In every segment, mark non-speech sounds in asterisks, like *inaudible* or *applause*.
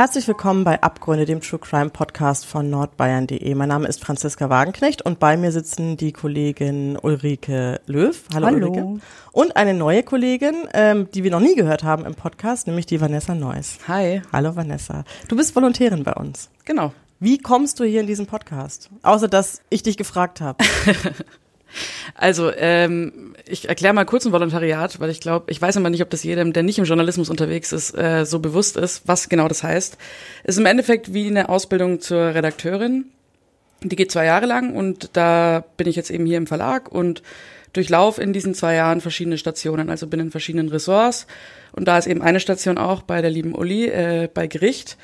Herzlich willkommen bei Abgründe, dem True Crime Podcast von nordbayern.de. Mein Name ist Franziska Wagenknecht und bei mir sitzen die Kollegin Ulrike Löw. Hallo, Hallo. Ulrike. Und eine neue Kollegin, ähm, die wir noch nie gehört haben im Podcast, nämlich die Vanessa Neuss. Hi. Hallo Vanessa. Du bist Volontärin bei uns. Genau. Wie kommst du hier in diesen Podcast? Außer dass ich dich gefragt habe. *laughs* Also, ähm, ich erkläre mal kurz ein Volontariat, weil ich glaube, ich weiß immer nicht, ob das jedem, der nicht im Journalismus unterwegs ist, äh, so bewusst ist, was genau das heißt. Es ist im Endeffekt wie eine Ausbildung zur Redakteurin. Die geht zwei Jahre lang und da bin ich jetzt eben hier im Verlag und durchlauf in diesen zwei Jahren verschiedene Stationen, also bin in verschiedenen Ressorts. Und da ist eben eine Station auch bei der lieben Uli, äh, bei Gericht.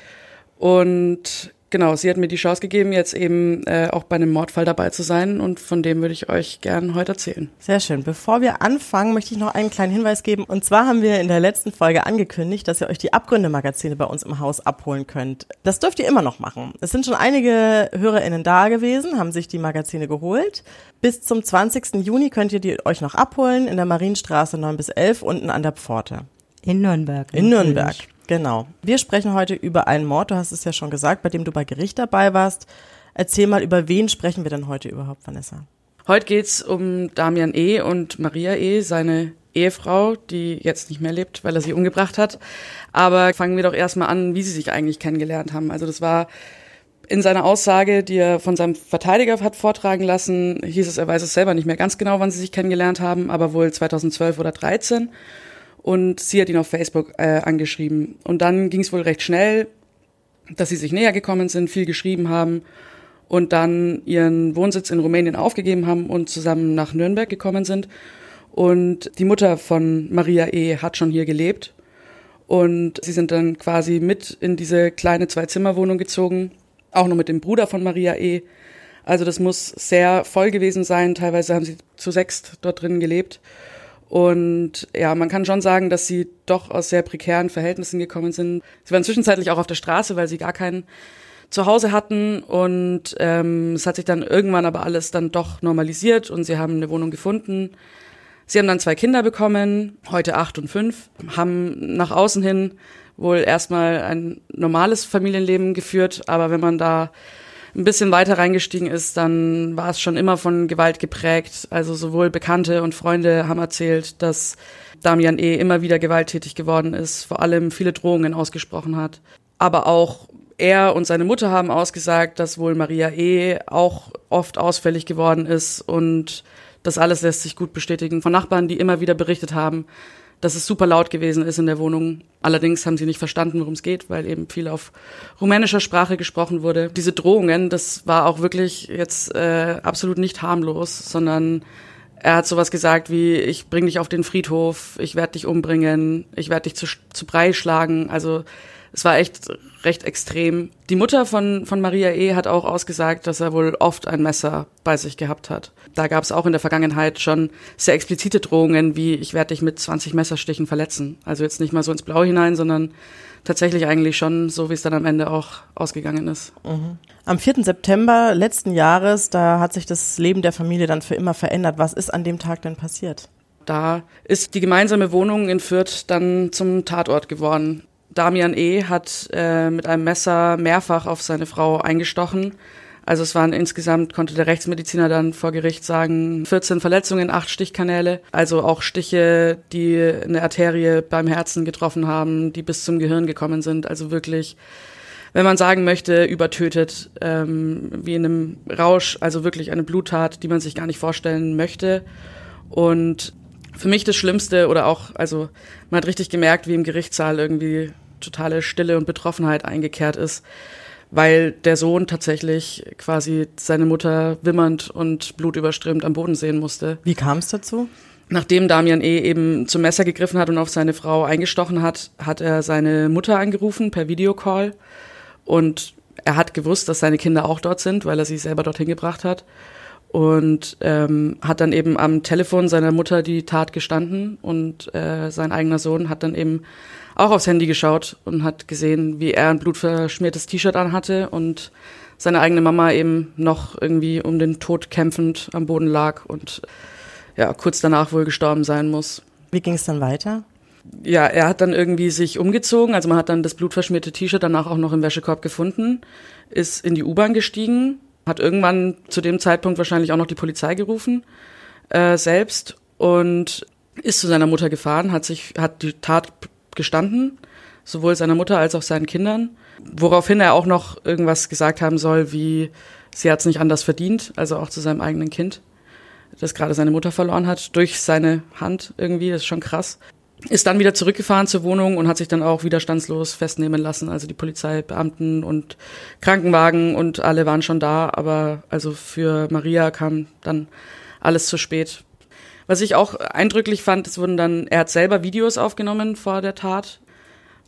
Und Genau, sie hat mir die Chance gegeben, jetzt eben äh, auch bei einem Mordfall dabei zu sein und von dem würde ich euch gern heute erzählen. Sehr schön. Bevor wir anfangen, möchte ich noch einen kleinen Hinweis geben. Und zwar haben wir in der letzten Folge angekündigt, dass ihr euch die Abgründe-Magazine bei uns im Haus abholen könnt. Das dürft ihr immer noch machen. Es sind schon einige HörerInnen da gewesen, haben sich die Magazine geholt. Bis zum 20. Juni könnt ihr die euch noch abholen in der Marienstraße 9 bis 11 unten an der Pforte. In Nürnberg. In Nürnberg. Genau. Wir sprechen heute über einen Mord, du hast es ja schon gesagt, bei dem du bei Gericht dabei warst. Erzähl mal, über wen sprechen wir denn heute überhaupt, Vanessa? Heute geht's um Damian E. und Maria E., seine Ehefrau, die jetzt nicht mehr lebt, weil er sie umgebracht hat. Aber fangen wir doch erstmal an, wie sie sich eigentlich kennengelernt haben. Also das war in seiner Aussage, die er von seinem Verteidiger hat vortragen lassen, hieß es, er weiß es selber nicht mehr ganz genau, wann sie sich kennengelernt haben, aber wohl 2012 oder 2013 und sie hat ihn auf Facebook äh, angeschrieben. Und dann ging es wohl recht schnell, dass sie sich näher gekommen sind, viel geschrieben haben und dann ihren Wohnsitz in Rumänien aufgegeben haben und zusammen nach Nürnberg gekommen sind. Und die Mutter von Maria E. hat schon hier gelebt. Und sie sind dann quasi mit in diese kleine Zwei-Zimmer-Wohnung gezogen, auch noch mit dem Bruder von Maria E. Also das muss sehr voll gewesen sein. Teilweise haben sie zu sechst dort drin gelebt. Und ja, man kann schon sagen, dass sie doch aus sehr prekären Verhältnissen gekommen sind. Sie waren zwischenzeitlich auch auf der Straße, weil sie gar kein Zuhause hatten. Und ähm, es hat sich dann irgendwann aber alles dann doch normalisiert und sie haben eine Wohnung gefunden. Sie haben dann zwei Kinder bekommen, heute acht und fünf, haben nach außen hin wohl erstmal ein normales Familienleben geführt, aber wenn man da ein bisschen weiter reingestiegen ist, dann war es schon immer von Gewalt geprägt. Also sowohl Bekannte und Freunde haben erzählt, dass Damian E. immer wieder gewalttätig geworden ist, vor allem viele Drohungen ausgesprochen hat. Aber auch er und seine Mutter haben ausgesagt, dass wohl Maria E. auch oft ausfällig geworden ist und das alles lässt sich gut bestätigen von Nachbarn, die immer wieder berichtet haben, dass es super laut gewesen ist in der Wohnung. Allerdings haben sie nicht verstanden, worum es geht, weil eben viel auf rumänischer Sprache gesprochen wurde. Diese Drohungen, das war auch wirklich jetzt äh, absolut nicht harmlos, sondern er hat sowas gesagt wie, ich bring dich auf den Friedhof, ich werde dich umbringen, ich werde dich zu, zu Brei schlagen. Also es war echt recht extrem. Die Mutter von, von Maria E. hat auch ausgesagt, dass er wohl oft ein Messer bei sich gehabt hat. Da gab es auch in der Vergangenheit schon sehr explizite Drohungen, wie ich werde dich mit 20 Messerstichen verletzen. Also jetzt nicht mal so ins Blau hinein, sondern tatsächlich eigentlich schon so, wie es dann am Ende auch ausgegangen ist. Mhm. Am 4. September letzten Jahres, da hat sich das Leben der Familie dann für immer verändert. Was ist an dem Tag denn passiert? Da ist die gemeinsame Wohnung in Fürth dann zum Tatort geworden. Damian E. hat äh, mit einem Messer mehrfach auf seine Frau eingestochen. Also es waren insgesamt, konnte der Rechtsmediziner dann vor Gericht sagen, 14 Verletzungen, 8 Stichkanäle. Also auch Stiche, die eine Arterie beim Herzen getroffen haben, die bis zum Gehirn gekommen sind. Also wirklich, wenn man sagen möchte, übertötet, ähm, wie in einem Rausch. Also wirklich eine Bluttat, die man sich gar nicht vorstellen möchte. Und für mich das Schlimmste oder auch, also man hat richtig gemerkt, wie im Gerichtssaal irgendwie totale Stille und Betroffenheit eingekehrt ist, weil der Sohn tatsächlich quasi seine Mutter wimmernd und blutüberströmt am Boden sehen musste. Wie kam es dazu? Nachdem Damian E. eben zum Messer gegriffen hat und auf seine Frau eingestochen hat, hat er seine Mutter angerufen per Videocall und er hat gewusst, dass seine Kinder auch dort sind, weil er sie selber dorthin gebracht hat. und ähm, hat dann eben am Telefon seiner Mutter die Tat gestanden und äh, sein eigener Sohn hat dann eben auch aufs Handy geschaut und hat gesehen, wie er ein blutverschmiertes T-Shirt anhatte und seine eigene Mama eben noch irgendwie um den Tod kämpfend am Boden lag und ja, kurz danach wohl gestorben sein muss. Wie ging es dann weiter? Ja, er hat dann irgendwie sich umgezogen, also man hat dann das blutverschmierte T-Shirt danach auch noch im Wäschekorb gefunden, ist in die U-Bahn gestiegen, hat irgendwann zu dem Zeitpunkt wahrscheinlich auch noch die Polizei gerufen, äh, selbst und ist zu seiner Mutter gefahren, hat sich, hat die Tat gestanden, sowohl seiner Mutter als auch seinen Kindern, woraufhin er auch noch irgendwas gesagt haben soll, wie sie hat es nicht anders verdient, also auch zu seinem eigenen Kind, das gerade seine Mutter verloren hat, durch seine Hand irgendwie, das ist schon krass. Ist dann wieder zurückgefahren zur Wohnung und hat sich dann auch widerstandslos festnehmen lassen. Also die Polizeibeamten und Krankenwagen und alle waren schon da, aber also für Maria kam dann alles zu spät. Was ich auch eindrücklich fand, es wurden dann, er hat selber Videos aufgenommen vor der Tat,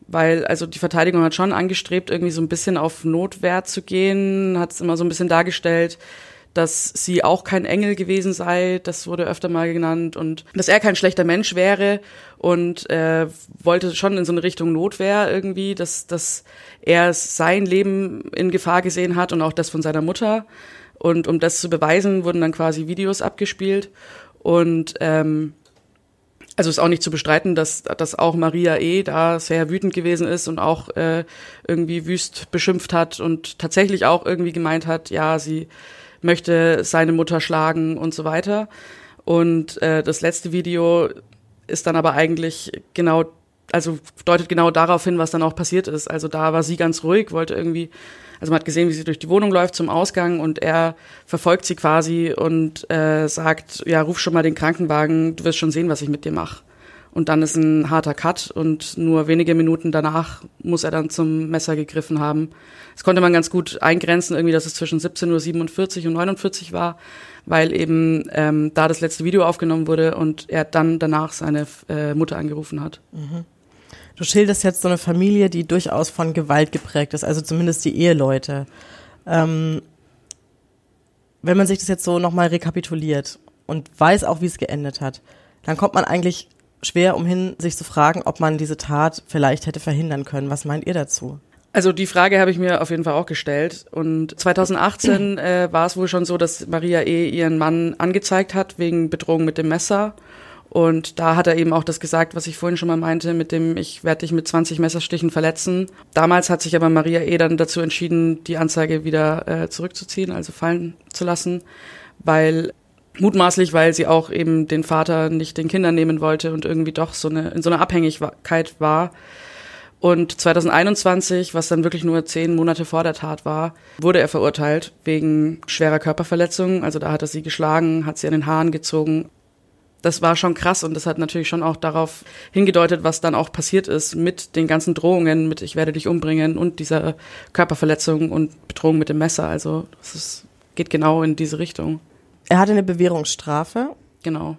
weil also die Verteidigung hat schon angestrebt, irgendwie so ein bisschen auf Notwehr zu gehen, hat es immer so ein bisschen dargestellt, dass sie auch kein Engel gewesen sei, das wurde öfter mal genannt und dass er kein schlechter Mensch wäre und äh, wollte schon in so eine Richtung Notwehr irgendwie, dass, dass er sein Leben in Gefahr gesehen hat und auch das von seiner Mutter. Und um das zu beweisen, wurden dann quasi Videos abgespielt. Und ähm, also ist auch nicht zu bestreiten, dass, dass auch Maria E. da sehr wütend gewesen ist und auch äh, irgendwie wüst beschimpft hat und tatsächlich auch irgendwie gemeint hat, ja, sie möchte seine Mutter schlagen und so weiter. Und äh, das letzte Video ist dann aber eigentlich genau, also deutet genau darauf hin, was dann auch passiert ist. Also da war sie ganz ruhig, wollte irgendwie also man hat gesehen, wie sie durch die Wohnung läuft zum Ausgang und er verfolgt sie quasi und äh, sagt, ja, ruf schon mal den Krankenwagen, du wirst schon sehen, was ich mit dir mache. Und dann ist ein harter Cut und nur wenige Minuten danach muss er dann zum Messer gegriffen haben. Das konnte man ganz gut eingrenzen, irgendwie, dass es zwischen 17.47 Uhr und 49 war, weil eben ähm, da das letzte Video aufgenommen wurde und er dann danach seine äh, Mutter angerufen hat. Mhm. Du schilderst jetzt so eine Familie, die durchaus von Gewalt geprägt ist, also zumindest die Eheleute. Ähm, wenn man sich das jetzt so nochmal rekapituliert und weiß auch, wie es geendet hat, dann kommt man eigentlich schwer umhin, sich zu fragen, ob man diese Tat vielleicht hätte verhindern können. Was meint ihr dazu? Also die Frage habe ich mir auf jeden Fall auch gestellt. Und 2018 äh, war es wohl schon so, dass Maria E. ihren Mann angezeigt hat wegen Bedrohung mit dem Messer. Und da hat er eben auch das gesagt, was ich vorhin schon mal meinte, mit dem ich werde dich mit 20 Messerstichen verletzen. Damals hat sich aber Maria E. dann dazu entschieden, die Anzeige wieder äh, zurückzuziehen, also fallen zu lassen, weil mutmaßlich, weil sie auch eben den Vater nicht den Kindern nehmen wollte und irgendwie doch so eine in so einer Abhängigkeit war. Und 2021, was dann wirklich nur zehn Monate vor der Tat war, wurde er verurteilt wegen schwerer Körperverletzung. Also da hat er sie geschlagen, hat sie an den Haaren gezogen, das war schon krass und das hat natürlich schon auch darauf hingedeutet, was dann auch passiert ist mit den ganzen Drohungen, mit ich werde dich umbringen und dieser Körperverletzung und Bedrohung mit dem Messer. Also es ist, geht genau in diese Richtung. Er hatte eine Bewährungsstrafe. Genau.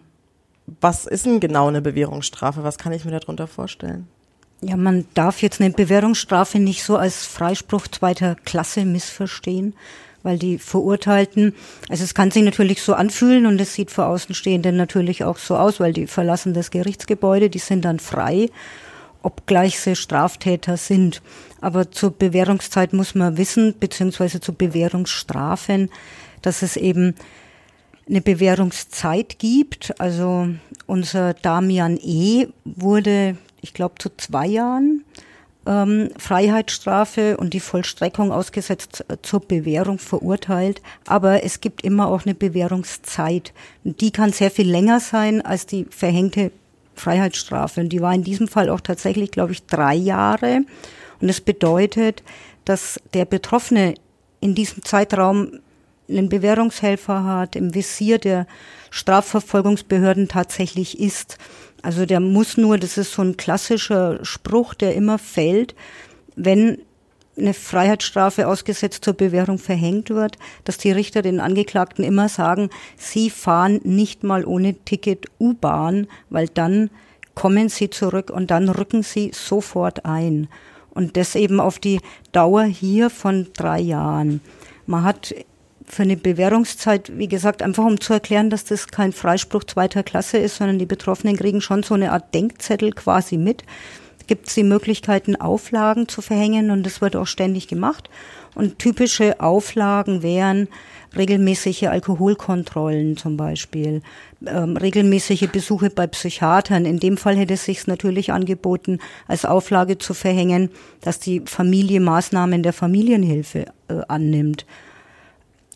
Was ist denn genau eine Bewährungsstrafe? Was kann ich mir darunter vorstellen? Ja, man darf jetzt eine Bewährungsstrafe nicht so als Freispruch zweiter Klasse missverstehen weil die Verurteilten, also es kann sich natürlich so anfühlen und es sieht für Außenstehende natürlich auch so aus, weil die verlassen das Gerichtsgebäude, die sind dann frei, obgleich sie Straftäter sind. Aber zur Bewährungszeit muss man wissen, beziehungsweise zu Bewährungsstrafen, dass es eben eine Bewährungszeit gibt. Also unser Damian E. wurde, ich glaube, zu zwei Jahren ähm, Freiheitsstrafe und die Vollstreckung ausgesetzt äh, zur Bewährung verurteilt. Aber es gibt immer auch eine Bewährungszeit. Die kann sehr viel länger sein als die verhängte Freiheitsstrafe. Und die war in diesem Fall auch tatsächlich, glaube ich, drei Jahre. Und es bedeutet, dass der Betroffene in diesem Zeitraum einen Bewährungshelfer hat, im Visier der Strafverfolgungsbehörden tatsächlich ist. Also der muss nur, das ist so ein klassischer Spruch, der immer fällt, wenn eine Freiheitsstrafe ausgesetzt zur Bewährung verhängt wird, dass die Richter den Angeklagten immer sagen, sie fahren nicht mal ohne Ticket U-Bahn, weil dann kommen sie zurück und dann rücken sie sofort ein. Und das eben auf die Dauer hier von drei Jahren. Man hat für eine Bewährungszeit, wie gesagt, einfach um zu erklären, dass das kein Freispruch zweiter Klasse ist, sondern die Betroffenen kriegen schon so eine Art Denkzettel quasi mit. Gibt es die Möglichkeiten, Auflagen zu verhängen und das wird auch ständig gemacht. Und typische Auflagen wären regelmäßige Alkoholkontrollen zum Beispiel, ähm, regelmäßige Besuche bei Psychiatern. In dem Fall hätte es sich natürlich angeboten, als Auflage zu verhängen, dass die Familie Maßnahmen der Familienhilfe äh, annimmt.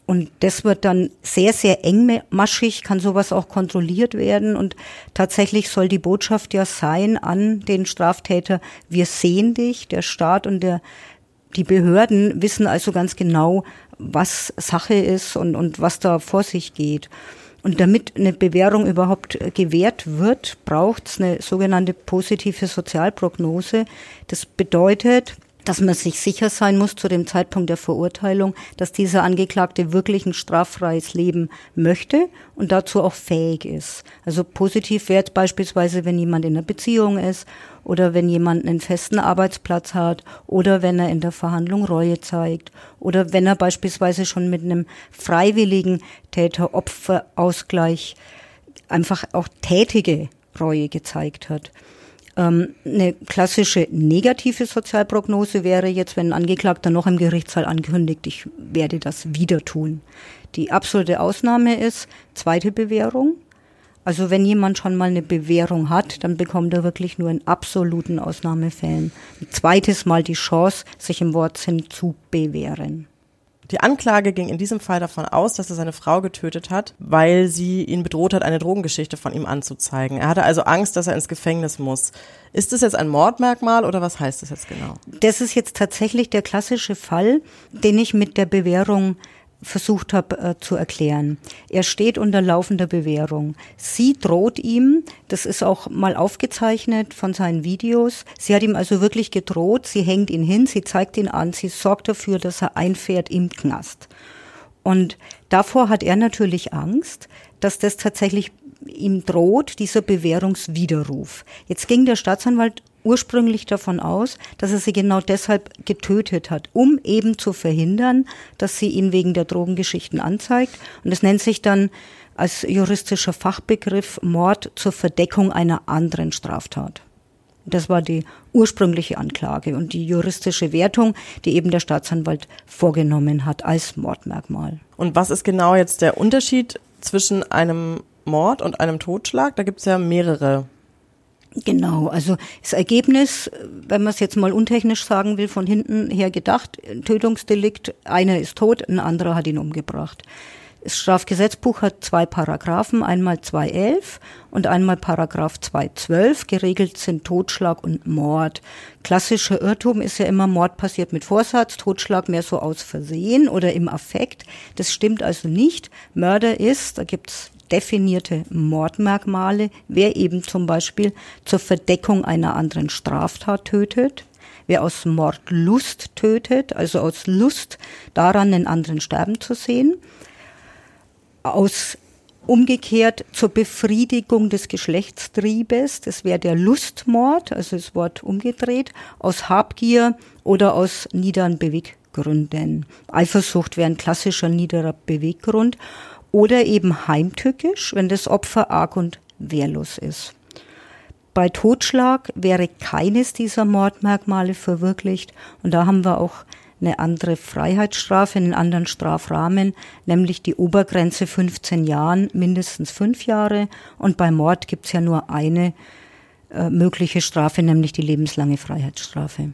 Und das wird dann sehr, sehr engmaschig, kann sowas auch kontrolliert werden. Und tatsächlich soll die Botschaft ja sein an den Straftäter, wir sehen dich, der Staat und der, die Behörden wissen also ganz genau, was Sache ist und, und was da vor sich geht. Und damit eine Bewährung überhaupt gewährt wird, braucht es eine sogenannte positive Sozialprognose. Das bedeutet, dass man sich sicher sein muss zu dem Zeitpunkt der Verurteilung, dass dieser Angeklagte wirklich ein straffreies Leben möchte und dazu auch fähig ist. Also positiv wäre beispielsweise, wenn jemand in einer Beziehung ist oder wenn jemand einen festen Arbeitsplatz hat oder wenn er in der Verhandlung Reue zeigt oder wenn er beispielsweise schon mit einem freiwilligen Täter-Opfer-Ausgleich einfach auch tätige Reue gezeigt hat. Ähm, eine klassische negative Sozialprognose wäre jetzt, wenn ein Angeklagter noch im Gerichtssaal ankündigt, ich werde das wieder tun. Die absolute Ausnahme ist zweite Bewährung. Also wenn jemand schon mal eine Bewährung hat, dann bekommt er wirklich nur in absoluten Ausnahmefällen ein zweites Mal die Chance, sich im Wortsinn zu bewähren. Die Anklage ging in diesem Fall davon aus, dass er seine Frau getötet hat, weil sie ihn bedroht hat, eine Drogengeschichte von ihm anzuzeigen. Er hatte also Angst, dass er ins Gefängnis muss. Ist das jetzt ein Mordmerkmal oder was heißt das jetzt genau? Das ist jetzt tatsächlich der klassische Fall, den ich mit der Bewährung versucht habe äh, zu erklären. Er steht unter laufender Bewährung. Sie droht ihm, das ist auch mal aufgezeichnet von seinen Videos. Sie hat ihm also wirklich gedroht, sie hängt ihn hin, sie zeigt ihn an, sie sorgt dafür, dass er einfährt im Knast. Und davor hat er natürlich Angst, dass das tatsächlich ihm droht, dieser Bewährungswiderruf. Jetzt ging der Staatsanwalt ursprünglich davon aus, dass er sie genau deshalb getötet hat, um eben zu verhindern, dass sie ihn wegen der Drogengeschichten anzeigt. Und es nennt sich dann als juristischer Fachbegriff Mord zur Verdeckung einer anderen Straftat. Das war die ursprüngliche Anklage und die juristische Wertung, die eben der Staatsanwalt vorgenommen hat als Mordmerkmal. Und was ist genau jetzt der Unterschied zwischen einem Mord und einem Totschlag? Da gibt es ja mehrere Genau, also das Ergebnis, wenn man es jetzt mal untechnisch sagen will, von hinten her gedacht, Tötungsdelikt, einer ist tot, ein anderer hat ihn umgebracht. Das Strafgesetzbuch hat zwei Paragraphen, einmal 211 und einmal Paragraph 212. Geregelt sind Totschlag und Mord. Klassischer Irrtum ist ja immer Mord passiert mit Vorsatz, Totschlag mehr so aus Versehen oder im Affekt. Das stimmt also nicht. Mörder ist, da gibt's definierte Mordmerkmale, wer eben zum Beispiel zur Verdeckung einer anderen Straftat tötet, wer aus Mordlust tötet, also aus Lust daran, den anderen sterben zu sehen, aus Umgekehrt zur Befriedigung des Geschlechtstriebes, das wäre der Lustmord, also das Wort umgedreht, aus Habgier oder aus niederen Beweggründen. Eifersucht wäre ein klassischer niederer Beweggrund oder eben heimtückisch, wenn das Opfer arg und wehrlos ist. Bei Totschlag wäre keines dieser Mordmerkmale verwirklicht und da haben wir auch eine andere Freiheitsstrafe, einen anderen Strafrahmen, nämlich die Obergrenze 15 Jahren, mindestens fünf Jahre. Und bei Mord gibt's ja nur eine äh, mögliche Strafe, nämlich die lebenslange Freiheitsstrafe.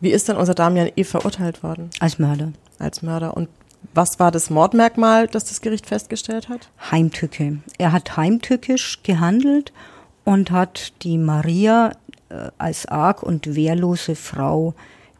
Wie ist denn unser Damian E. verurteilt worden? Als Mörder. Als Mörder. Und was war das Mordmerkmal, das das Gericht festgestellt hat? Heimtücke. Er hat heimtückisch gehandelt und hat die Maria äh, als arg und wehrlose Frau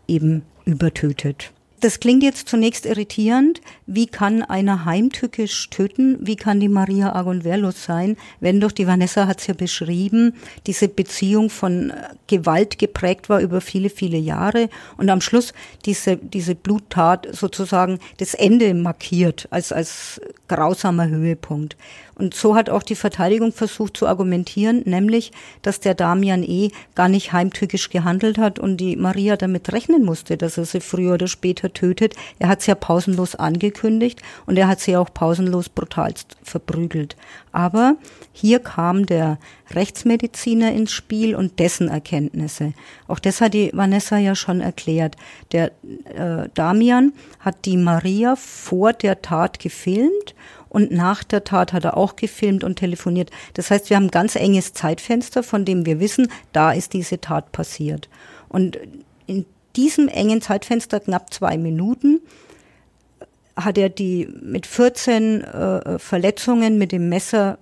eben übertötet. Das klingt jetzt zunächst irritierend. Wie kann einer heimtückisch töten? Wie kann die Maria arg und wehrlos sein? Wenn doch, die Vanessa hat es ja beschrieben, diese Beziehung von äh, Gewalt geprägt war über viele, viele Jahre und am Schluss diese, diese Bluttat sozusagen das Ende markiert als, als grausamer Höhepunkt. Und so hat auch die Verteidigung versucht zu argumentieren, nämlich, dass der Damian E. gar nicht heimtückisch gehandelt hat und die Maria damit rechnen musste, dass er sie früher oder später tötet. Er hat sie ja pausenlos angekündigt und er hat sie auch pausenlos brutalst verprügelt. Aber hier kam der Rechtsmediziner ins Spiel und dessen Erkenntnisse. Auch das hat die Vanessa ja schon erklärt. Der äh, Damian hat die Maria vor der Tat gefilmt und nach der Tat hat er auch gefilmt und telefoniert. Das heißt, wir haben ein ganz enges Zeitfenster, von dem wir wissen, da ist diese Tat passiert. Und in diesem engen Zeitfenster, knapp zwei Minuten, hat er die mit 14 äh, Verletzungen mit dem Messer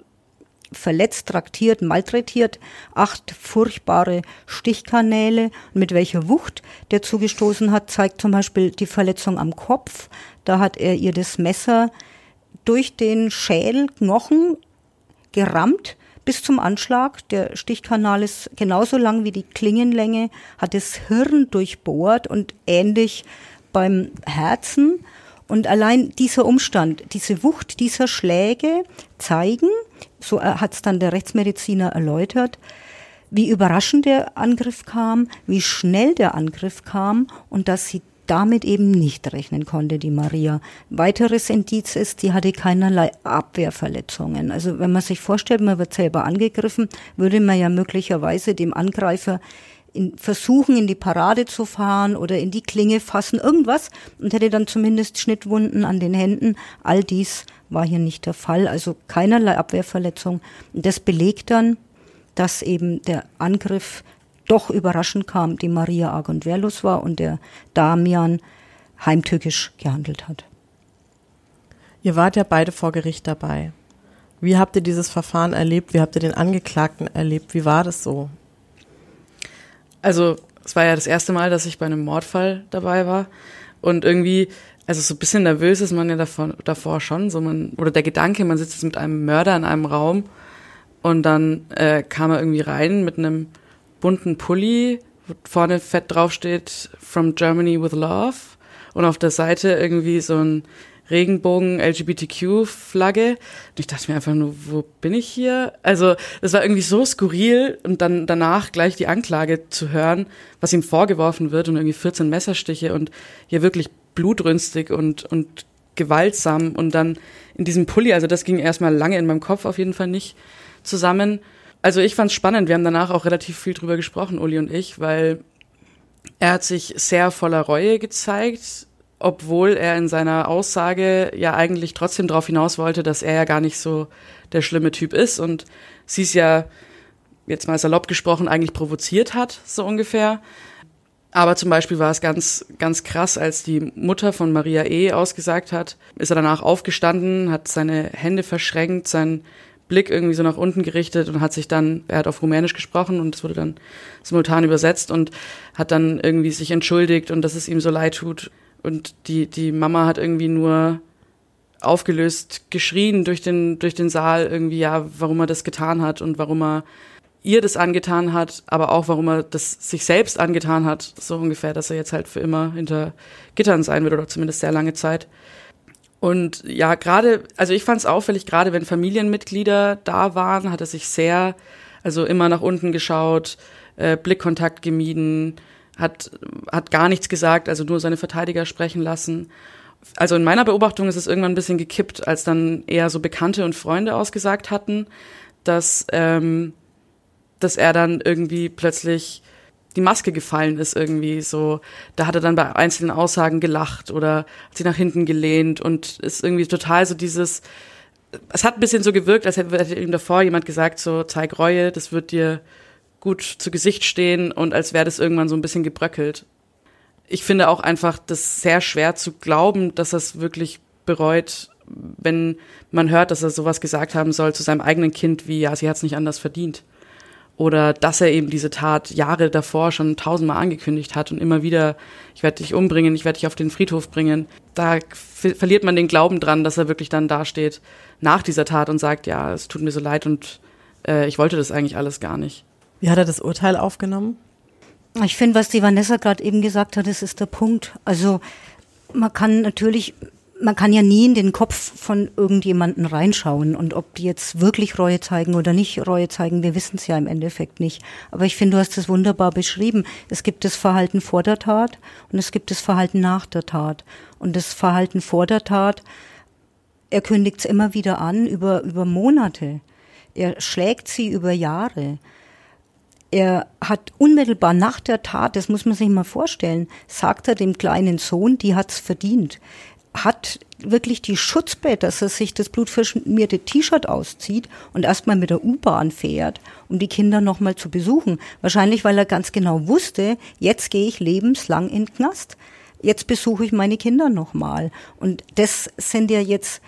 verletzt, traktiert, malträtiert, acht furchtbare Stichkanäle. Mit welcher Wucht der zugestoßen hat, zeigt zum Beispiel die Verletzung am Kopf. Da hat er ihr das Messer durch den Schädelknochen gerammt bis zum Anschlag. Der Stichkanal ist genauso lang wie die Klingenlänge, hat das Hirn durchbohrt und ähnlich beim Herzen. Und allein dieser Umstand, diese Wucht dieser Schläge zeigen, so hat es dann der Rechtsmediziner erläutert, wie überraschend der Angriff kam, wie schnell der Angriff kam und dass sie damit eben nicht rechnen konnte, die Maria. Weiteres Indiz ist, die hatte keinerlei Abwehrverletzungen. Also wenn man sich vorstellt, man wird selber angegriffen, würde man ja möglicherweise dem Angreifer in, versuchen, in die Parade zu fahren oder in die Klinge fassen, irgendwas und hätte dann zumindest Schnittwunden an den Händen. All dies war hier nicht der Fall, also keinerlei Abwehrverletzung. Und das belegt dann, dass eben der Angriff doch überraschend kam, die Maria arg und wehrlos war und der Damian heimtückisch gehandelt hat. Ihr wart ja beide vor Gericht dabei. Wie habt ihr dieses Verfahren erlebt? Wie habt ihr den Angeklagten erlebt? Wie war das so? Also, es war ja das erste Mal, dass ich bei einem Mordfall dabei war. Und irgendwie, also so ein bisschen nervös ist man ja davor, davor schon. So man, oder der Gedanke, man sitzt jetzt mit einem Mörder in einem Raum und dann äh, kam er irgendwie rein mit einem bunten Pulli, wo vorne fett draufsteht From Germany with Love und auf der Seite irgendwie so ein Regenbogen LGBTQ-Flagge. Und ich dachte mir einfach nur, wo bin ich hier? Also es war irgendwie so skurril und dann danach gleich die Anklage zu hören, was ihm vorgeworfen wird und irgendwie 14 Messerstiche und hier wirklich blutrünstig und, und gewaltsam und dann in diesem Pulli, also das ging erstmal lange in meinem Kopf auf jeden Fall nicht zusammen. Also ich fand es spannend. Wir haben danach auch relativ viel drüber gesprochen, Uli und ich, weil er hat sich sehr voller Reue gezeigt, obwohl er in seiner Aussage ja eigentlich trotzdem darauf hinaus wollte, dass er ja gar nicht so der schlimme Typ ist und sie es ja jetzt mal salopp gesprochen eigentlich provoziert hat, so ungefähr. Aber zum Beispiel war es ganz, ganz krass, als die Mutter von Maria E. ausgesagt hat, ist er danach aufgestanden, hat seine Hände verschränkt, sein Blick irgendwie so nach unten gerichtet und hat sich dann, er hat auf Rumänisch gesprochen und es wurde dann simultan übersetzt und hat dann irgendwie sich entschuldigt und dass es ihm so leid tut. Und die, die Mama hat irgendwie nur aufgelöst geschrien durch den, durch den Saal irgendwie, ja, warum er das getan hat und warum er ihr das angetan hat, aber auch warum er das sich selbst angetan hat, so ungefähr, dass er jetzt halt für immer hinter Gittern sein wird oder zumindest sehr lange Zeit. Und ja, gerade, also ich fand es auffällig, gerade wenn Familienmitglieder da waren, hat er sich sehr, also immer nach unten geschaut, äh, Blickkontakt gemieden, hat, hat gar nichts gesagt, also nur seine Verteidiger sprechen lassen. Also in meiner Beobachtung ist es irgendwann ein bisschen gekippt, als dann eher so Bekannte und Freunde ausgesagt hatten, dass, ähm, dass er dann irgendwie plötzlich die Maske gefallen ist irgendwie so. Da hat er dann bei einzelnen Aussagen gelacht oder hat sich nach hinten gelehnt und ist irgendwie total so dieses, es hat ein bisschen so gewirkt, als hätte ihm davor jemand gesagt, so zeig Reue, das wird dir gut zu Gesicht stehen und als wäre das irgendwann so ein bisschen gebröckelt. Ich finde auch einfach das sehr schwer zu glauben, dass er es wirklich bereut, wenn man hört, dass er sowas gesagt haben soll zu seinem eigenen Kind wie, ja, sie hat es nicht anders verdient oder dass er eben diese Tat Jahre davor schon tausendmal angekündigt hat und immer wieder, ich werde dich umbringen, ich werde dich auf den Friedhof bringen. Da verliert man den Glauben dran, dass er wirklich dann dasteht nach dieser Tat und sagt, ja, es tut mir so leid und äh, ich wollte das eigentlich alles gar nicht. Wie hat er das Urteil aufgenommen? Ich finde, was die Vanessa gerade eben gesagt hat, das ist der Punkt. Also man kann natürlich man kann ja nie in den Kopf von irgendjemanden reinschauen und ob die jetzt wirklich Reue zeigen oder nicht Reue zeigen, wir wissen es ja im Endeffekt nicht. Aber ich finde, du hast es wunderbar beschrieben. Es gibt das Verhalten vor der Tat und es gibt das Verhalten nach der Tat. Und das Verhalten vor der Tat, er kündigt es immer wieder an über, über Monate. Er schlägt sie über Jahre. Er hat unmittelbar nach der Tat, das muss man sich mal vorstellen, sagt er dem kleinen Sohn, die hat's verdient hat wirklich die Schutzbett, dass er sich das blutverschmierte T-Shirt auszieht und erstmal mit der U-Bahn fährt, um die Kinder nochmal zu besuchen. Wahrscheinlich, weil er ganz genau wusste, jetzt gehe ich lebenslang in den Knast. Jetzt besuche ich meine Kinder nochmal. Und das sind ja jetzt,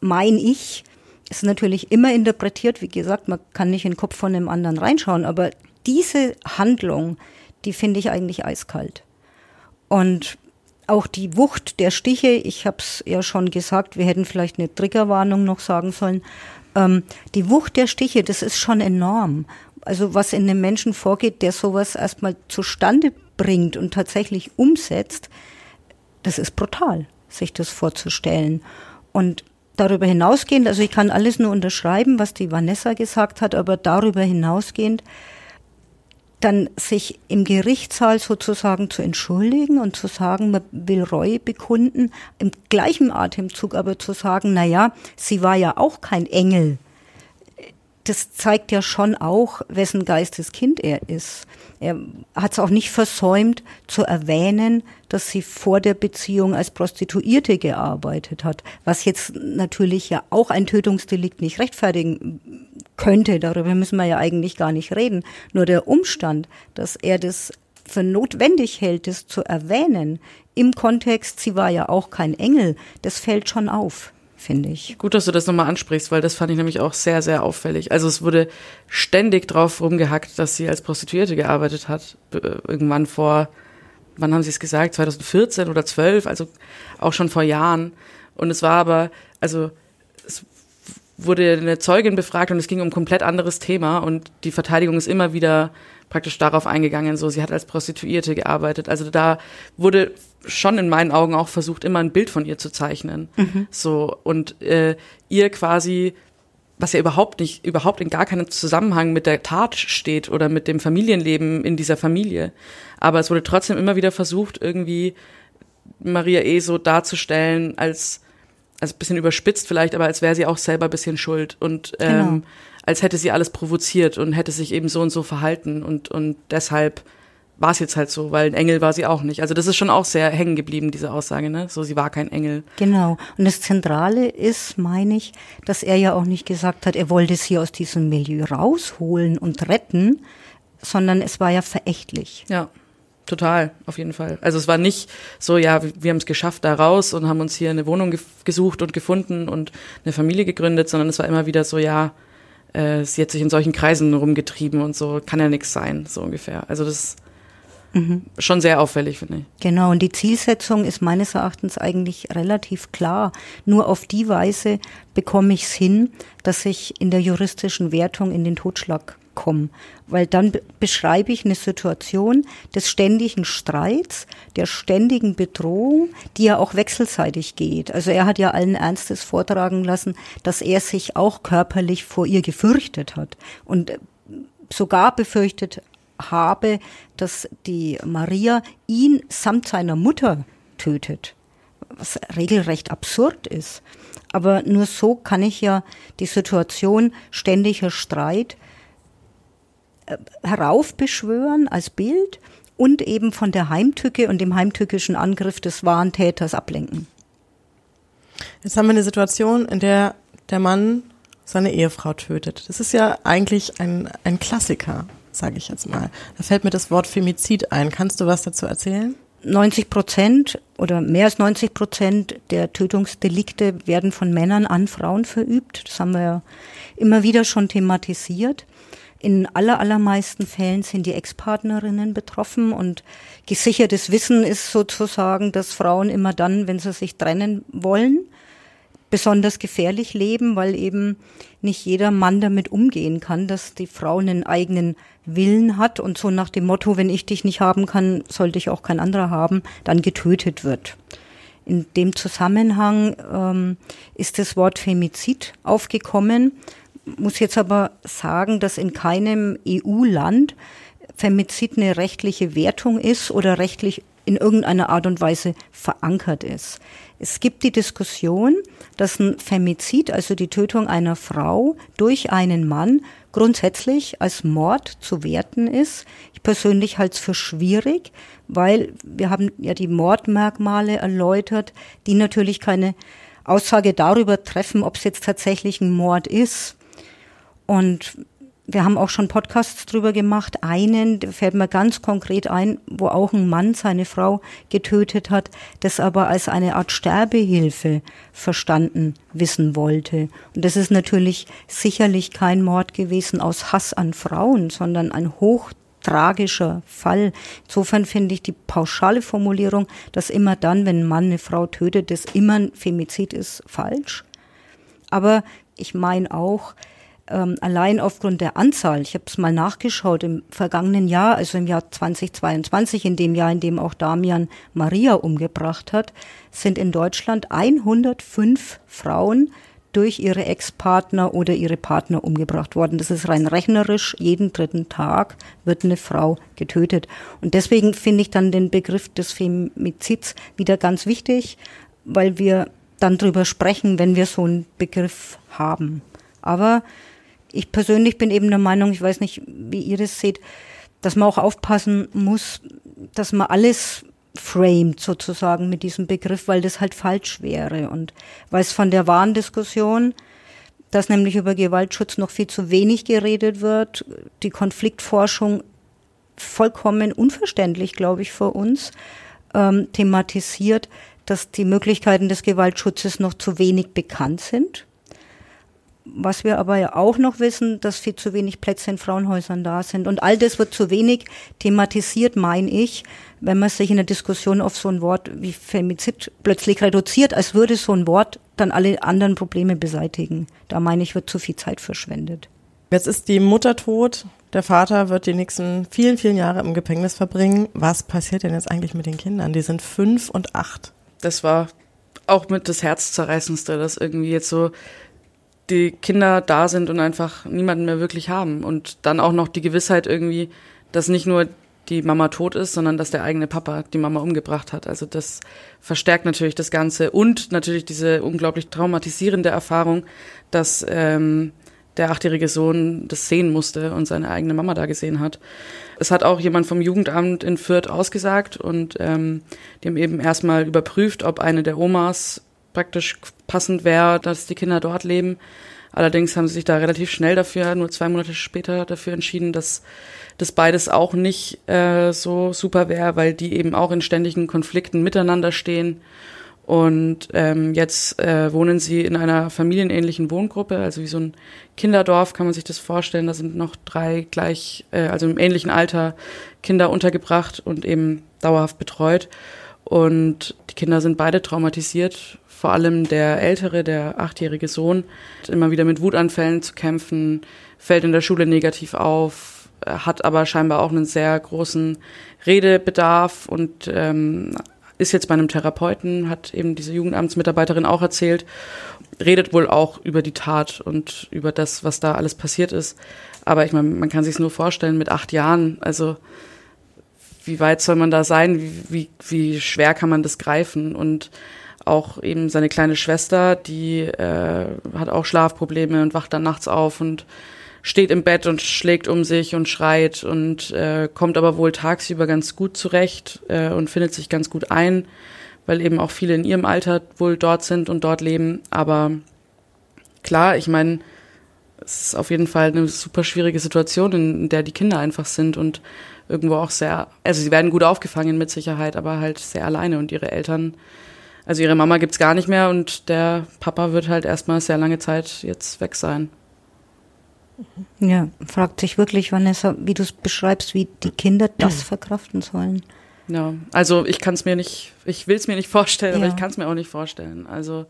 mein ich, ist natürlich immer interpretiert. Wie gesagt, man kann nicht in den Kopf von einem anderen reinschauen, aber diese Handlung, die finde ich eigentlich eiskalt. Und auch die Wucht der Stiche, ich habe es ja schon gesagt, wir hätten vielleicht eine Triggerwarnung noch sagen sollen. Ähm, die Wucht der Stiche, das ist schon enorm. Also was in einem Menschen vorgeht, der sowas erstmal zustande bringt und tatsächlich umsetzt, das ist brutal, sich das vorzustellen. Und darüber hinausgehend, also ich kann alles nur unterschreiben, was die Vanessa gesagt hat, aber darüber hinausgehend, dann sich im Gerichtssaal sozusagen zu entschuldigen und zu sagen, man will Reue bekunden, im gleichen Atemzug aber zu sagen, na ja, sie war ja auch kein Engel. Das zeigt ja schon auch, wessen Geisteskind er ist. Er hat es auch nicht versäumt zu erwähnen, dass sie vor der Beziehung als Prostituierte gearbeitet hat, was jetzt natürlich ja auch ein Tötungsdelikt nicht rechtfertigen könnte, darüber müssen wir ja eigentlich gar nicht reden. Nur der Umstand, dass er das für notwendig hält, das zu erwähnen, im Kontext, sie war ja auch kein Engel, das fällt schon auf finde ich. Gut, dass du das nochmal ansprichst, weil das fand ich nämlich auch sehr, sehr auffällig. Also es wurde ständig drauf rumgehackt, dass sie als Prostituierte gearbeitet hat. Irgendwann vor, wann haben sie es gesagt? 2014 oder 12, also auch schon vor Jahren. Und es war aber, also es wurde eine Zeugin befragt und es ging um ein komplett anderes Thema und die Verteidigung ist immer wieder praktisch darauf eingegangen, so sie hat als Prostituierte gearbeitet. Also da wurde schon in meinen Augen auch versucht, immer ein Bild von ihr zu zeichnen. Mhm. So und äh, ihr quasi was ja überhaupt nicht, überhaupt in gar keinem Zusammenhang mit der Tat steht oder mit dem Familienleben in dieser Familie. Aber es wurde trotzdem immer wieder versucht, irgendwie Maria E. so darzustellen als also bisschen überspitzt vielleicht, aber als wäre sie auch selber bisschen schuld und ähm, genau. als hätte sie alles provoziert und hätte sich eben so und so verhalten und, und deshalb war es jetzt halt so, weil ein Engel war sie auch nicht. Also das ist schon auch sehr hängen geblieben, diese Aussage, ne? So, sie war kein Engel. Genau. Und das Zentrale ist, meine ich, dass er ja auch nicht gesagt hat, er wollte sie aus diesem Milieu rausholen und retten, sondern es war ja verächtlich. Ja. Total, auf jeden Fall. Also es war nicht so, ja, wir haben es geschafft da raus und haben uns hier eine Wohnung ge gesucht und gefunden und eine Familie gegründet, sondern es war immer wieder so, ja, äh, sie hat sich in solchen Kreisen rumgetrieben und so, kann ja nichts sein, so ungefähr. Also das ist mhm. schon sehr auffällig, finde ich. Genau, und die Zielsetzung ist meines Erachtens eigentlich relativ klar. Nur auf die Weise bekomme ich es hin, dass ich in der juristischen Wertung in den Totschlag kommen, weil dann beschreibe ich eine Situation des ständigen Streits, der ständigen Bedrohung, die ja auch wechselseitig geht. Also er hat ja allen Ernstes vortragen lassen, dass er sich auch körperlich vor ihr gefürchtet hat und sogar befürchtet habe, dass die Maria ihn samt seiner Mutter tötet, was regelrecht absurd ist. Aber nur so kann ich ja die Situation ständiger Streit heraufbeschwören als Bild und eben von der Heimtücke und dem heimtückischen Angriff des wahren Täters ablenken. Jetzt haben wir eine Situation, in der der Mann seine Ehefrau tötet. Das ist ja eigentlich ein, ein Klassiker, sage ich jetzt mal. Da fällt mir das Wort Femizid ein. Kannst du was dazu erzählen? 90 Prozent oder mehr als 90 Prozent der Tötungsdelikte werden von Männern an Frauen verübt. Das haben wir ja immer wieder schon thematisiert. In aller, allermeisten Fällen sind die Ex-Partnerinnen betroffen und gesichertes Wissen ist sozusagen, dass Frauen immer dann, wenn sie sich trennen wollen, besonders gefährlich leben, weil eben nicht jeder Mann damit umgehen kann, dass die Frau einen eigenen Willen hat und so nach dem Motto, wenn ich dich nicht haben kann, sollte ich auch kein anderer haben, dann getötet wird. In dem Zusammenhang ähm, ist das Wort Femizid aufgekommen. Muss jetzt aber sagen, dass in keinem EU-Land Femizid eine rechtliche Wertung ist oder rechtlich in irgendeiner Art und Weise verankert ist. Es gibt die Diskussion, dass ein Femizid, also die Tötung einer Frau durch einen Mann, grundsätzlich als Mord zu werten ist. Ich persönlich halte es für schwierig, weil wir haben ja die Mordmerkmale erläutert, die natürlich keine Aussage darüber treffen, ob es jetzt tatsächlich ein Mord ist. Und wir haben auch schon Podcasts drüber gemacht. Einen, fällt mir ganz konkret ein, wo auch ein Mann seine Frau getötet hat, das aber als eine Art Sterbehilfe verstanden wissen wollte. Und das ist natürlich sicherlich kein Mord gewesen aus Hass an Frauen, sondern ein hochtragischer Fall. Insofern finde ich die pauschale Formulierung, dass immer dann, wenn ein Mann eine Frau tötet, das immer ein Femizid ist, falsch. Aber ich meine auch, ähm, allein aufgrund der Anzahl, ich habe es mal nachgeschaut, im vergangenen Jahr, also im Jahr 2022, in dem Jahr, in dem auch Damian Maria umgebracht hat, sind in Deutschland 105 Frauen durch ihre Ex-Partner oder ihre Partner umgebracht worden. Das ist rein rechnerisch. Jeden dritten Tag wird eine Frau getötet. Und deswegen finde ich dann den Begriff des Femizids wieder ganz wichtig, weil wir dann drüber sprechen, wenn wir so einen Begriff haben. Aber ich persönlich bin eben der Meinung, ich weiß nicht, wie ihr das seht, dass man auch aufpassen muss, dass man alles framed sozusagen mit diesem Begriff, weil das halt falsch wäre. Und weil es von der wahren Diskussion, dass nämlich über Gewaltschutz noch viel zu wenig geredet wird, die Konfliktforschung vollkommen unverständlich, glaube ich, für uns ähm, thematisiert, dass die Möglichkeiten des Gewaltschutzes noch zu wenig bekannt sind was wir aber ja auch noch wissen, dass viel zu wenig Plätze in Frauenhäusern da sind. Und all das wird zu wenig thematisiert, meine ich, wenn man sich in der Diskussion auf so ein Wort wie Femizid plötzlich reduziert, als würde so ein Wort dann alle anderen Probleme beseitigen. Da meine ich, wird zu viel Zeit verschwendet. Jetzt ist die Mutter tot, der Vater wird die nächsten vielen, vielen Jahre im Gefängnis verbringen. Was passiert denn jetzt eigentlich mit den Kindern? Die sind fünf und acht. Das war auch mit das Herzzerreißendste, dass irgendwie jetzt so die Kinder da sind und einfach niemanden mehr wirklich haben. Und dann auch noch die Gewissheit irgendwie, dass nicht nur die Mama tot ist, sondern dass der eigene Papa die Mama umgebracht hat. Also das verstärkt natürlich das Ganze und natürlich diese unglaublich traumatisierende Erfahrung, dass ähm, der achtjährige Sohn das sehen musste und seine eigene Mama da gesehen hat. Es hat auch jemand vom Jugendamt in Fürth ausgesagt und ähm, die eben erstmal überprüft, ob eine der Omas praktisch passend wäre, dass die Kinder dort leben. Allerdings haben sie sich da relativ schnell dafür, nur zwei Monate später dafür entschieden, dass das beides auch nicht äh, so super wäre, weil die eben auch in ständigen Konflikten miteinander stehen. Und ähm, jetzt äh, wohnen sie in einer familienähnlichen Wohngruppe, also wie so ein Kinderdorf kann man sich das vorstellen. Da sind noch drei gleich, äh, also im ähnlichen Alter Kinder untergebracht und eben dauerhaft betreut. Und die Kinder sind beide traumatisiert vor allem der ältere, der achtjährige Sohn, immer wieder mit Wutanfällen zu kämpfen, fällt in der Schule negativ auf, hat aber scheinbar auch einen sehr großen Redebedarf und ähm, ist jetzt bei einem Therapeuten, hat eben diese Jugendamtsmitarbeiterin auch erzählt, redet wohl auch über die Tat und über das, was da alles passiert ist. Aber ich meine, man kann sich nur vorstellen mit acht Jahren, also wie weit soll man da sein, wie, wie, wie schwer kann man das greifen? Und auch eben seine kleine Schwester, die äh, hat auch Schlafprobleme und wacht dann nachts auf und steht im Bett und schlägt um sich und schreit und äh, kommt aber wohl tagsüber ganz gut zurecht äh, und findet sich ganz gut ein, weil eben auch viele in ihrem Alter wohl dort sind und dort leben. Aber klar, ich meine, es ist auf jeden Fall eine super schwierige Situation, in der die Kinder einfach sind und irgendwo auch sehr, also sie werden gut aufgefangen mit Sicherheit, aber halt sehr alleine und ihre Eltern also ihre Mama gibt's gar nicht mehr und der Papa wird halt erstmal sehr lange Zeit jetzt weg sein. Ja, fragt sich wirklich, Vanessa, wie du es beschreibst, wie die Kinder das *clears throat* verkraften sollen. Ja, also ich kann es mir nicht, ich will es mir nicht vorstellen, ja. aber ich kann es mir auch nicht vorstellen. Also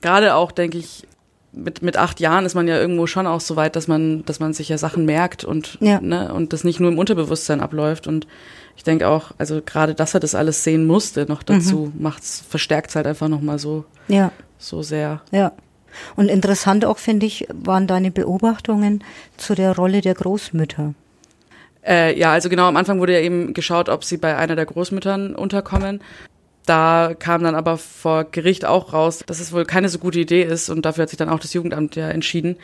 gerade auch, denke ich, mit, mit acht Jahren ist man ja irgendwo schon auch so weit, dass man, dass man sich ja Sachen merkt und, Ja. ne, und das nicht nur im Unterbewusstsein abläuft. Und ich denke auch, also gerade, dass er das alles sehen musste, noch dazu macht's, verstärkt's halt einfach nochmal so, Ja, so sehr. ja. Und interessant auch, finde ich, waren deine Beobachtungen zu der Rolle der Großmütter. Äh, ja, also genau, am Anfang wurde ja eben geschaut, ob sie bei einer der Großmüttern unterkommen. Da kam dann aber vor Gericht auch raus, dass es wohl keine so gute Idee ist und dafür hat sich dann auch das Jugendamt ja entschieden.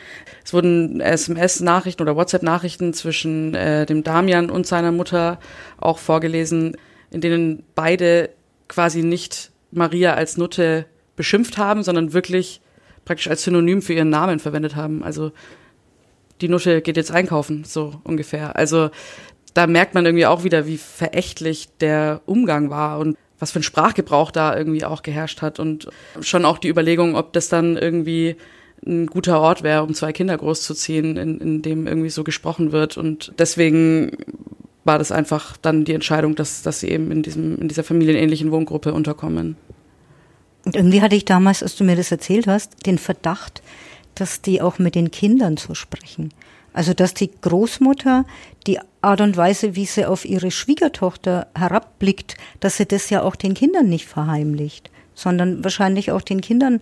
Es wurden SMS-Nachrichten oder WhatsApp-Nachrichten zwischen äh, dem Damian und seiner Mutter auch vorgelesen, in denen beide quasi nicht Maria als Nutte beschimpft haben, sondern wirklich praktisch als Synonym für ihren Namen verwendet haben. Also die Nutte geht jetzt einkaufen, so ungefähr. Also da merkt man irgendwie auch wieder, wie verächtlich der Umgang war und was für ein Sprachgebrauch da irgendwie auch geherrscht hat und schon auch die Überlegung, ob das dann irgendwie ein guter Ort wäre, um zwei Kinder großzuziehen, in, in dem irgendwie so gesprochen wird. Und deswegen war das einfach dann die Entscheidung, dass, dass sie eben in diesem, in dieser familienähnlichen Wohngruppe unterkommen. Und irgendwie hatte ich damals, als du mir das erzählt hast, den Verdacht, dass die auch mit den Kindern so sprechen. Also dass die Großmutter die Art und Weise, wie sie auf ihre Schwiegertochter herabblickt, dass sie das ja auch den Kindern nicht verheimlicht, sondern wahrscheinlich auch den Kindern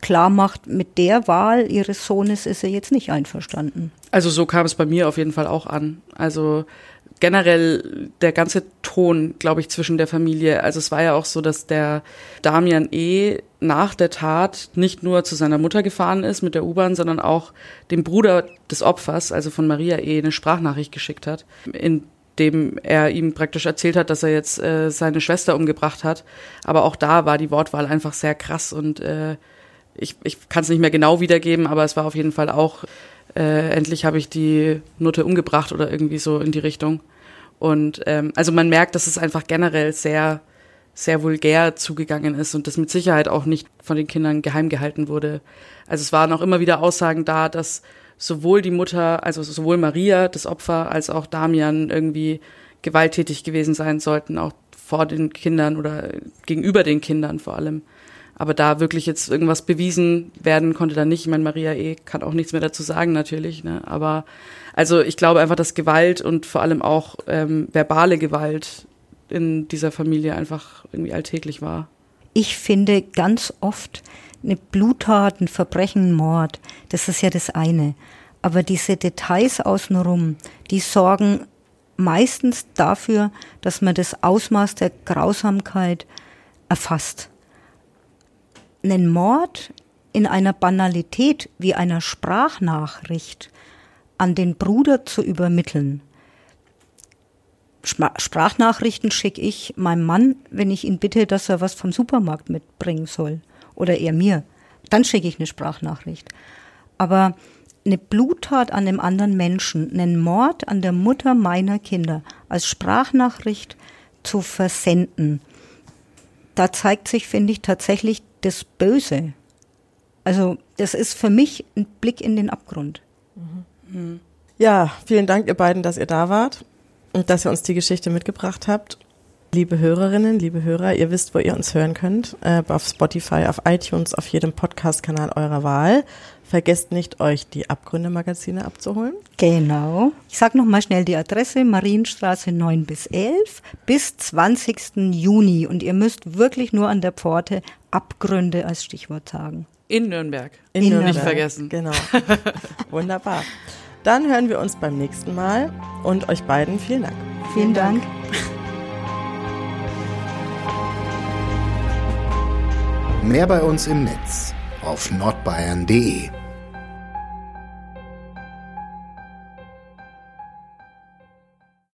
klar macht, mit der Wahl ihres Sohnes ist er jetzt nicht einverstanden. Also so kam es bei mir auf jeden Fall auch an. Also generell der ganze Ton, glaube ich, zwischen der Familie. Also es war ja auch so, dass der Damian E. nach der Tat nicht nur zu seiner Mutter gefahren ist mit der U-Bahn, sondern auch dem Bruder des Opfers, also von Maria E., eine Sprachnachricht geschickt hat, in dem er ihm praktisch erzählt hat, dass er jetzt äh, seine Schwester umgebracht hat. Aber auch da war die Wortwahl einfach sehr krass und äh, ich, ich kann es nicht mehr genau wiedergeben, aber es war auf jeden Fall auch, äh, endlich habe ich die Nutte umgebracht oder irgendwie so in die Richtung. Und ähm, also man merkt, dass es einfach generell sehr, sehr vulgär zugegangen ist und das mit Sicherheit auch nicht von den Kindern geheim gehalten wurde. Also es waren auch immer wieder Aussagen da, dass sowohl die Mutter, also sowohl Maria, das Opfer, als auch Damian irgendwie gewalttätig gewesen sein sollten, auch vor den Kindern oder gegenüber den Kindern vor allem. Aber da wirklich jetzt irgendwas bewiesen werden konnte da nicht. Ich meine, Maria E. kann auch nichts mehr dazu sagen natürlich. Ne? Aber also ich glaube einfach, dass Gewalt und vor allem auch ähm, verbale Gewalt in dieser Familie einfach irgendwie alltäglich war. Ich finde ganz oft eine Bluttat, ein Verbrechen, ein Mord, das ist ja das eine. Aber diese Details außenrum, die sorgen meistens dafür, dass man das Ausmaß der Grausamkeit erfasst. Einen Mord in einer Banalität wie einer Sprachnachricht an den Bruder zu übermitteln. Sprachnachrichten schicke ich meinem Mann, wenn ich ihn bitte, dass er was vom Supermarkt mitbringen soll. Oder er mir. Dann schicke ich eine Sprachnachricht. Aber eine Bluttat an einem anderen Menschen, einen Mord an der Mutter meiner Kinder als Sprachnachricht zu versenden, da zeigt sich, finde ich, tatsächlich das Böse. Also das ist für mich ein Blick in den Abgrund. Ja, vielen Dank, ihr beiden, dass ihr da wart und dass ihr uns die Geschichte mitgebracht habt. Liebe Hörerinnen, liebe Hörer, ihr wisst, wo ihr uns hören könnt. Äh, auf Spotify, auf iTunes, auf jedem Podcast-Kanal eurer Wahl. Vergesst nicht, euch die Abgründe-Magazine abzuholen. Genau. Ich sage nochmal schnell die Adresse, Marienstraße 9 bis 11 bis 20. Juni. Und ihr müsst wirklich nur an der Pforte Abgründe als Stichwort sagen. In Nürnberg. In In Nürnberg. Nicht vergessen. Genau. *laughs* Wunderbar. Dann hören wir uns beim nächsten Mal und euch beiden vielen Dank. Vielen Dank. Mehr bei uns im Netz auf nordbayern.de.